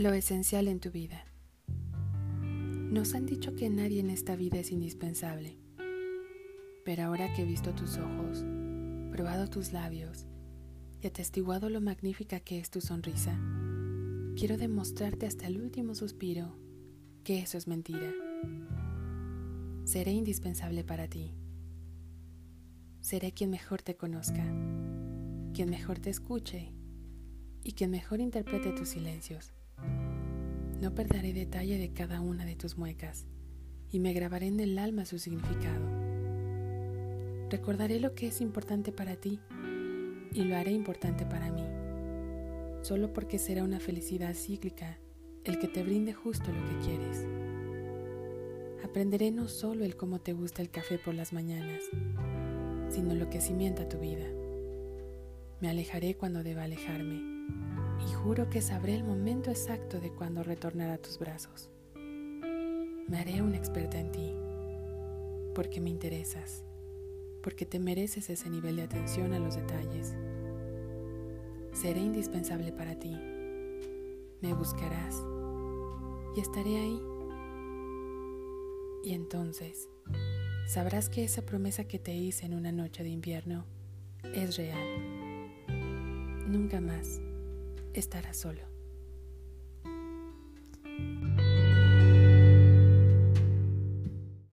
Lo esencial en tu vida. Nos han dicho que nadie en esta vida es indispensable, pero ahora que he visto tus ojos, probado tus labios y atestiguado lo magnífica que es tu sonrisa, quiero demostrarte hasta el último suspiro que eso es mentira. Seré indispensable para ti. Seré quien mejor te conozca, quien mejor te escuche y quien mejor interprete tus silencios. No perderé detalle de cada una de tus muecas y me grabaré en el alma su significado. Recordaré lo que es importante para ti y lo haré importante para mí, solo porque será una felicidad cíclica el que te brinde justo lo que quieres. Aprenderé no solo el cómo te gusta el café por las mañanas, sino lo que cimienta tu vida. Me alejaré cuando deba alejarme y juro que sabré el momento exacto de cuando retornar a tus brazos. Me haré una experta en ti, porque me interesas, porque te mereces ese nivel de atención a los detalles. Seré indispensable para ti. Me buscarás y estaré ahí. Y entonces sabrás que esa promesa que te hice en una noche de invierno es real. Nunca más estarás solo.